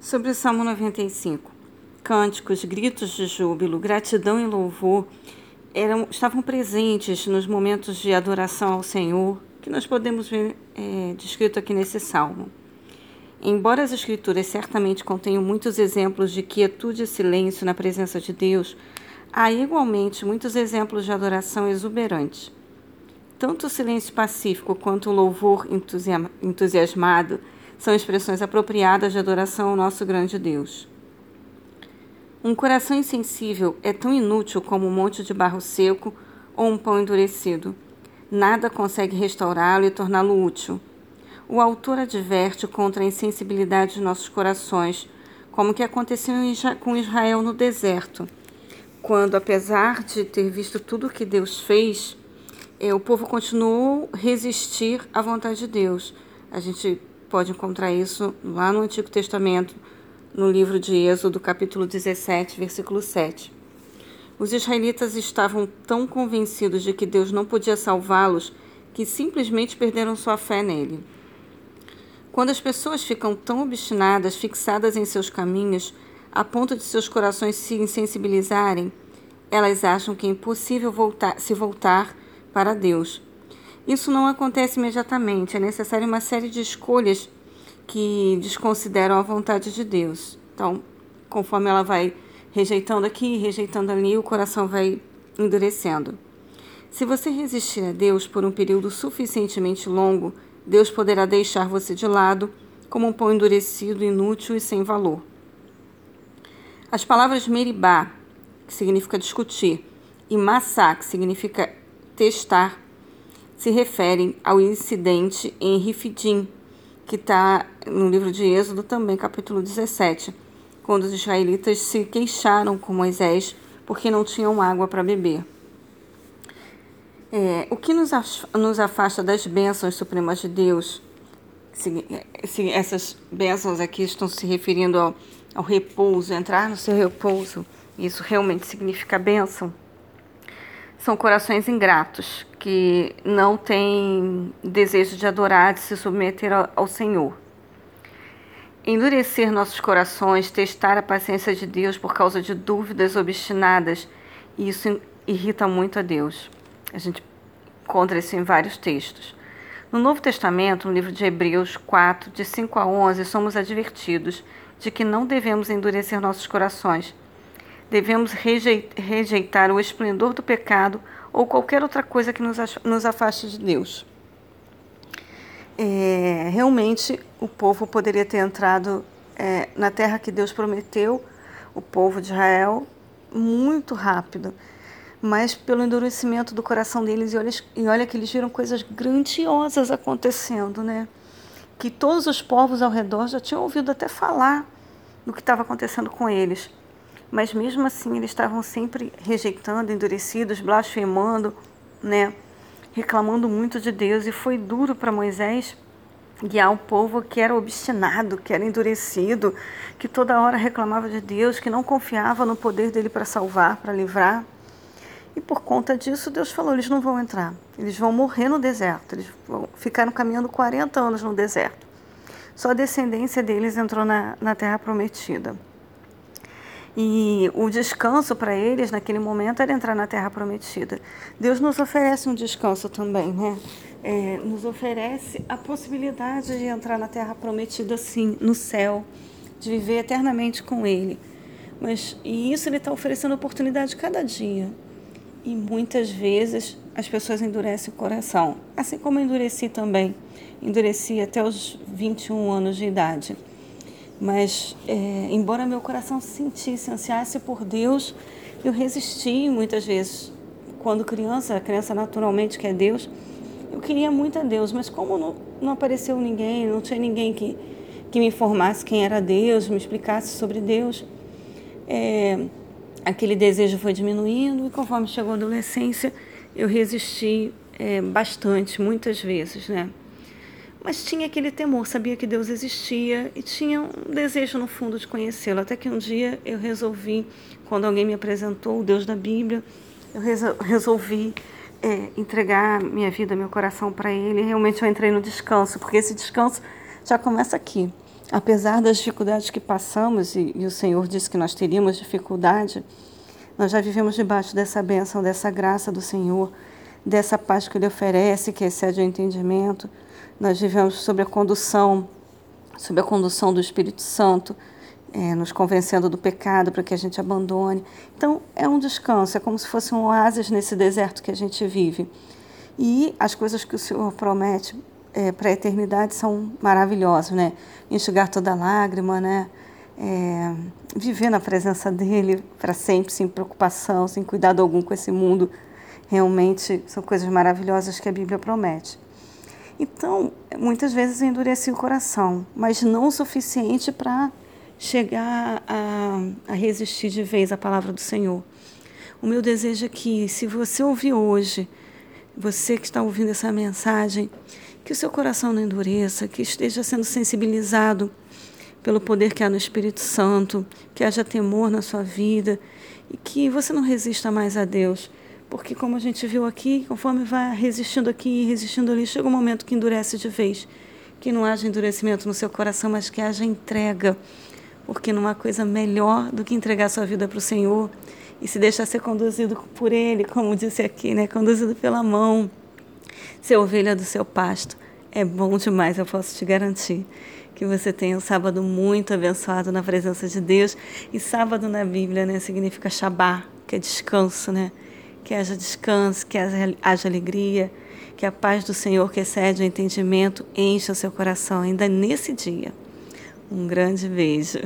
Sobre o Salmo 95. Cânticos, gritos de júbilo, gratidão e louvor eram, estavam presentes nos momentos de adoração ao Senhor, que nós podemos ver é, descrito aqui nesse salmo. Embora as Escrituras certamente contenham muitos exemplos de quietude e silêncio na presença de Deus, há igualmente muitos exemplos de adoração exuberante. Tanto o silêncio pacífico quanto o louvor entusiasmado são expressões apropriadas de adoração ao nosso grande Deus. Um coração insensível é tão inútil como um monte de barro seco ou um pão endurecido. Nada consegue restaurá-lo e torná-lo útil. O autor adverte contra a insensibilidade de nossos corações, como que aconteceu com Israel no deserto, quando, apesar de ter visto tudo o que Deus fez, é, o povo continuou resistir à vontade de Deus. A gente pode encontrar isso lá no Antigo Testamento, no livro de Êxodo, capítulo 17, versículo 7. Os israelitas estavam tão convencidos de que Deus não podia salvá-los que simplesmente perderam sua fé nele. Quando as pessoas ficam tão obstinadas, fixadas em seus caminhos, a ponto de seus corações se insensibilizarem, elas acham que é impossível voltar, se voltar para Deus isso não acontece imediatamente, é necessária uma série de escolhas que desconsideram a vontade de Deus. Então, conforme ela vai rejeitando aqui, rejeitando ali, o coração vai endurecendo. Se você resistir a Deus por um período suficientemente longo, Deus poderá deixar você de lado como um pão endurecido, inútil e sem valor. As palavras meribá, que significa discutir, e massá, que significa testar, se referem ao incidente em Rifidim, que está no livro de Êxodo, também capítulo 17, quando os israelitas se queixaram com Moisés porque não tinham água para beber. É, o que nos, nos afasta das bênçãos supremas de Deus, se, se essas bênçãos aqui estão se referindo ao, ao repouso, entrar no seu repouso, isso realmente significa bênção, são corações ingratos, que não têm desejo de adorar, de se submeter ao Senhor. Endurecer nossos corações, testar a paciência de Deus por causa de dúvidas obstinadas, isso irrita muito a Deus. A gente encontra isso em vários textos. No Novo Testamento, no livro de Hebreus 4, de 5 a 11, somos advertidos de que não devemos endurecer nossos corações devemos rejeitar o esplendor do pecado ou qualquer outra coisa que nos afaste de Deus. É, realmente, o povo poderia ter entrado é, na terra que Deus prometeu, o povo de Israel, muito rápido, mas pelo endurecimento do coração deles, e olha, e olha que eles viram coisas grandiosas acontecendo, né? Que todos os povos ao redor já tinham ouvido até falar do que estava acontecendo com eles mas mesmo assim eles estavam sempre rejeitando, endurecidos, blasfemando, né? reclamando muito de Deus e foi duro para Moisés guiar um povo que era obstinado, que era endurecido, que toda hora reclamava de Deus, que não confiava no poder dele para salvar, para livrar. E por conta disso, Deus falou: eles não vão entrar, eles vão morrer no deserto. Eles vão, ficaram caminhando 40 anos no deserto. Só a descendência deles entrou na, na terra prometida. E o descanso para eles naquele momento era entrar na terra prometida. Deus nos oferece um descanso também, né? É, nos oferece a possibilidade de entrar na terra prometida, sim, no céu, de viver eternamente com Ele. Mas e isso Ele está oferecendo oportunidade cada dia. E muitas vezes as pessoas endurecem o coração, assim como endureci também. Endureci até os 21 anos de idade. Mas, é, embora meu coração sentisse, ansiasse por Deus, eu resisti muitas vezes. Quando criança, a criança naturalmente quer Deus, eu queria muito a Deus, mas como não, não apareceu ninguém, não tinha ninguém que, que me informasse quem era Deus, me explicasse sobre Deus, é, aquele desejo foi diminuindo e conforme chegou a adolescência, eu resisti é, bastante, muitas vezes, né? Mas tinha aquele temor, sabia que Deus existia e tinha um desejo no fundo de conhecê-lo. Até que um dia eu resolvi, quando alguém me apresentou o Deus da Bíblia, eu resolvi é, entregar minha vida, meu coração para Ele. Realmente eu entrei no descanso, porque esse descanso já começa aqui. apesar das dificuldades que passamos, e, e o Senhor disse que nós teríamos dificuldade, nós já vivemos debaixo dessa bênção, dessa graça do Senhor, dessa paz que Ele oferece, que excede o entendimento. Nós vivemos sob a condução, sob a condução do Espírito Santo, é, nos convencendo do pecado para que a gente abandone. Então, é um descanso, é como se fosse um oásis nesse deserto que a gente vive. E as coisas que o Senhor promete é, para a eternidade são maravilhosas, né? Enxugar toda lágrima, né? É, viver na presença dele para sempre, sem preocupação, sem cuidado algum com esse mundo. Realmente são coisas maravilhosas que a Bíblia promete. Então, muitas vezes endureci o coração, mas não o suficiente para chegar a, a resistir de vez à palavra do Senhor. O meu desejo é que, se você ouvir hoje, você que está ouvindo essa mensagem, que o seu coração não endureça, que esteja sendo sensibilizado pelo poder que há no Espírito Santo, que haja temor na sua vida e que você não resista mais a Deus. Porque, como a gente viu aqui, conforme vai resistindo aqui e resistindo ali, chega um momento que endurece de vez. Que não haja endurecimento no seu coração, mas que haja entrega porque não há coisa melhor do que entregar sua vida para o Senhor e se deixar ser conduzido por Ele, como disse aqui, né? conduzido pela mão, ser ovelha do seu pasto. É bom demais, eu posso te garantir que você tenha um sábado muito abençoado na presença de Deus. E sábado na Bíblia né, significa Shabá, que é descanso, né? Que haja descanso, que haja, alegria, que a paz do Senhor, que excede o entendimento, encha o seu coração ainda nesse dia. Um grande beijo.